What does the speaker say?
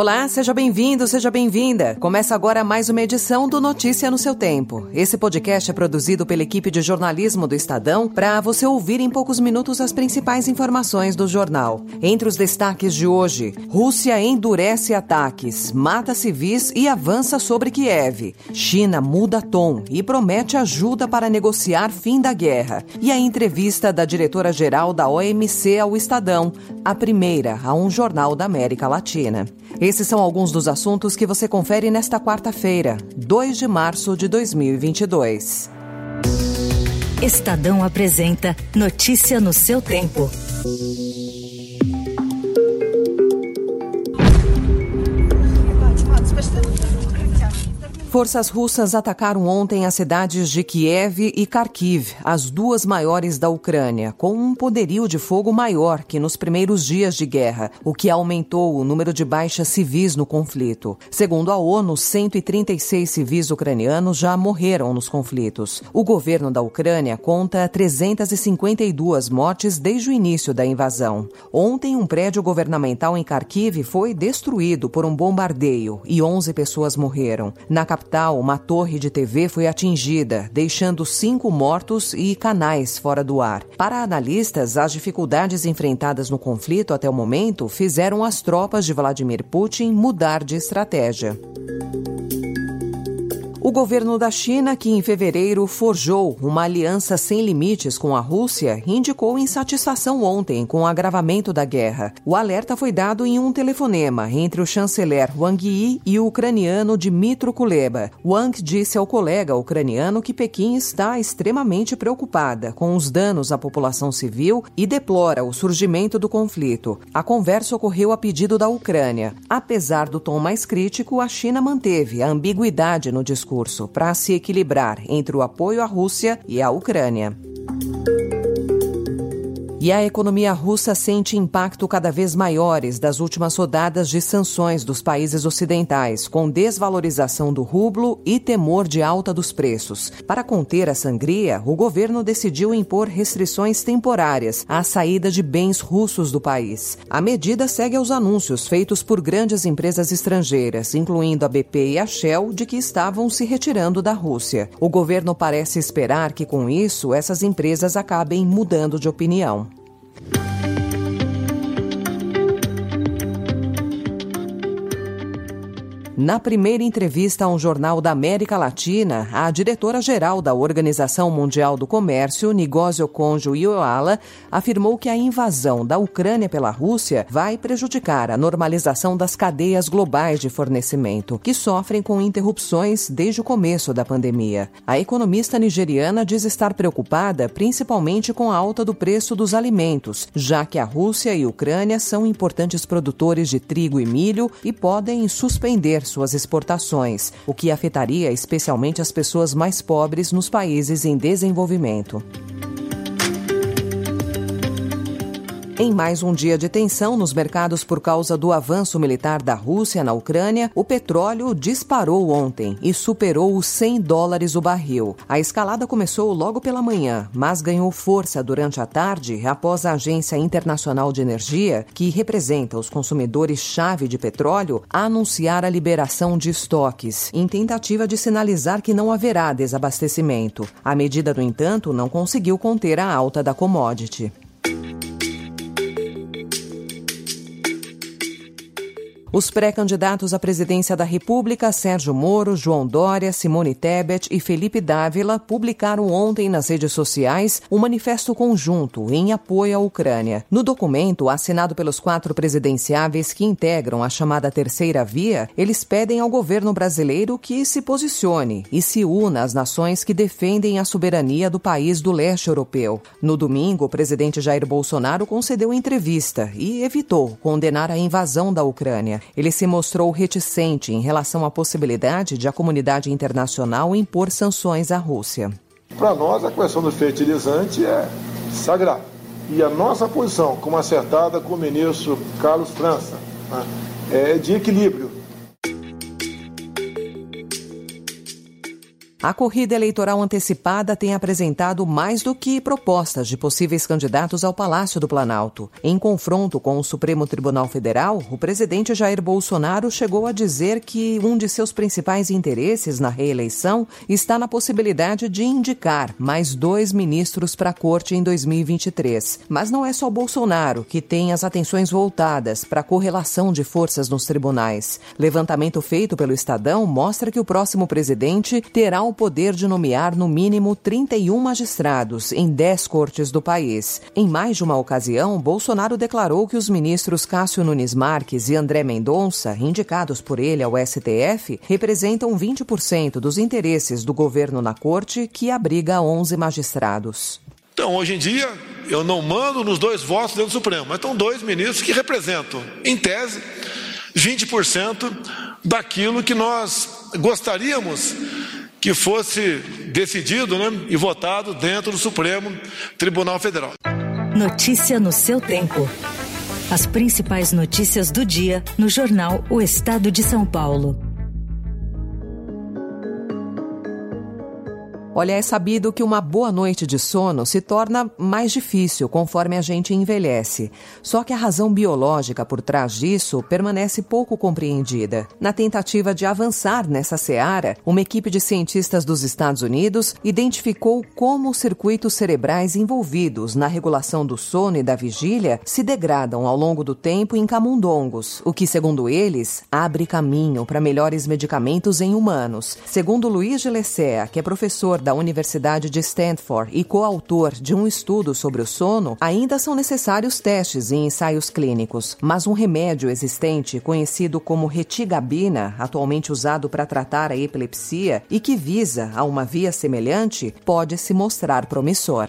Olá, seja bem-vindo, seja bem-vinda. Começa agora mais uma edição do Notícia no seu Tempo. Esse podcast é produzido pela equipe de jornalismo do Estadão para você ouvir em poucos minutos as principais informações do jornal. Entre os destaques de hoje, Rússia endurece ataques, mata civis e avança sobre Kiev. China muda tom e promete ajuda para negociar fim da guerra. E a entrevista da diretora-geral da OMC ao Estadão, a primeira a um jornal da América Latina. Esses são alguns dos assuntos que você confere nesta quarta-feira, 2 de março de 2022. Estadão apresenta Notícia no seu tempo. Forças russas atacaram ontem as cidades de Kiev e Kharkiv, as duas maiores da Ucrânia, com um poderio de fogo maior que nos primeiros dias de guerra, o que aumentou o número de baixas civis no conflito. Segundo a ONU, 136 civis ucranianos já morreram nos conflitos. O governo da Ucrânia conta 352 mortes desde o início da invasão. Ontem, um prédio governamental em Kharkiv foi destruído por um bombardeio e 11 pessoas morreram. Na capital, uma torre de TV foi atingida, deixando cinco mortos e canais fora do ar. Para analistas, as dificuldades enfrentadas no conflito até o momento fizeram as tropas de Vladimir Putin mudar de estratégia. O governo da China, que em fevereiro forjou uma aliança sem limites com a Rússia, indicou insatisfação ontem com o agravamento da guerra. O alerta foi dado em um telefonema entre o chanceler Wang Yi e o ucraniano Dmitro Kuleba. Wang disse ao colega ucraniano que Pequim está extremamente preocupada com os danos à população civil e deplora o surgimento do conflito. A conversa ocorreu a pedido da Ucrânia. Apesar do tom mais crítico, a China manteve a ambiguidade no discurso para se equilibrar entre o apoio à Rússia e à Ucrânia. E a economia russa sente impacto cada vez maiores das últimas rodadas de sanções dos países ocidentais, com desvalorização do rublo e temor de alta dos preços. Para conter a sangria, o governo decidiu impor restrições temporárias à saída de bens russos do país. A medida segue aos anúncios feitos por grandes empresas estrangeiras, incluindo a BP e a Shell, de que estavam se retirando da Rússia. O governo parece esperar que, com isso, essas empresas acabem mudando de opinião. Bye. Na primeira entrevista a um jornal da América Latina, a diretora-geral da Organização Mundial do Comércio, Nigósio Conjo Ioala, afirmou que a invasão da Ucrânia pela Rússia vai prejudicar a normalização das cadeias globais de fornecimento, que sofrem com interrupções desde o começo da pandemia. A economista nigeriana diz estar preocupada principalmente com a alta do preço dos alimentos, já que a Rússia e a Ucrânia são importantes produtores de trigo e milho e podem suspender suas exportações, o que afetaria especialmente as pessoas mais pobres nos países em desenvolvimento. Em mais um dia de tensão nos mercados por causa do avanço militar da Rússia na Ucrânia, o petróleo disparou ontem e superou os 100 dólares o barril. A escalada começou logo pela manhã, mas ganhou força durante a tarde após a Agência Internacional de Energia, que representa os consumidores-chave de petróleo, anunciar a liberação de estoques, em tentativa de sinalizar que não haverá desabastecimento. A medida, no entanto, não conseguiu conter a alta da commodity. Os pré-candidatos à presidência da República, Sérgio Moro, João Dória, Simone Tebet e Felipe Dávila, publicaram ontem nas redes sociais um manifesto conjunto em apoio à Ucrânia. No documento, assinado pelos quatro presidenciáveis que integram a chamada Terceira Via, eles pedem ao governo brasileiro que se posicione e se una às nações que defendem a soberania do país do leste europeu. No domingo, o presidente Jair Bolsonaro concedeu entrevista e evitou condenar a invasão da Ucrânia. Ele se mostrou reticente em relação à possibilidade de a comunidade internacional impor sanções à Rússia. Para nós, a questão do fertilizante é sagrada. E a nossa posição, como acertada com o ministro Carlos França, né, é de equilíbrio. A corrida eleitoral antecipada tem apresentado mais do que propostas de possíveis candidatos ao Palácio do Planalto. Em confronto com o Supremo Tribunal Federal, o presidente Jair Bolsonaro chegou a dizer que um de seus principais interesses na reeleição está na possibilidade de indicar mais dois ministros para a corte em 2023. Mas não é só Bolsonaro que tem as atenções voltadas para a correlação de forças nos tribunais. Levantamento feito pelo Estadão mostra que o próximo presidente terá o poder de nomear no mínimo 31 magistrados em 10 cortes do país. Em mais de uma ocasião, Bolsonaro declarou que os ministros Cássio Nunes Marques e André Mendonça, indicados por ele ao STF, representam 20% dos interesses do governo na corte, que abriga 11 magistrados. Então, hoje em dia, eu não mando nos dois votos dentro do Supremo, mas estão dois ministros que representam, em tese, 20% daquilo que nós gostaríamos que fosse decidido né, e votado dentro do Supremo Tribunal Federal. Notícia no seu tempo. As principais notícias do dia no jornal O Estado de São Paulo. Olha, é sabido que uma boa noite de sono se torna mais difícil conforme a gente envelhece. Só que a razão biológica por trás disso permanece pouco compreendida. Na tentativa de avançar nessa seara, uma equipe de cientistas dos Estados Unidos identificou como os circuitos cerebrais envolvidos na regulação do sono e da vigília se degradam ao longo do tempo em camundongos, o que, segundo eles, abre caminho para melhores medicamentos em humanos. Segundo Luiz Gelessea, que é professor da Universidade de Stanford e coautor de um estudo sobre o sono, ainda são necessários testes e ensaios clínicos, mas um remédio existente, conhecido como retigabina, atualmente usado para tratar a epilepsia e que visa a uma via semelhante, pode se mostrar promissor.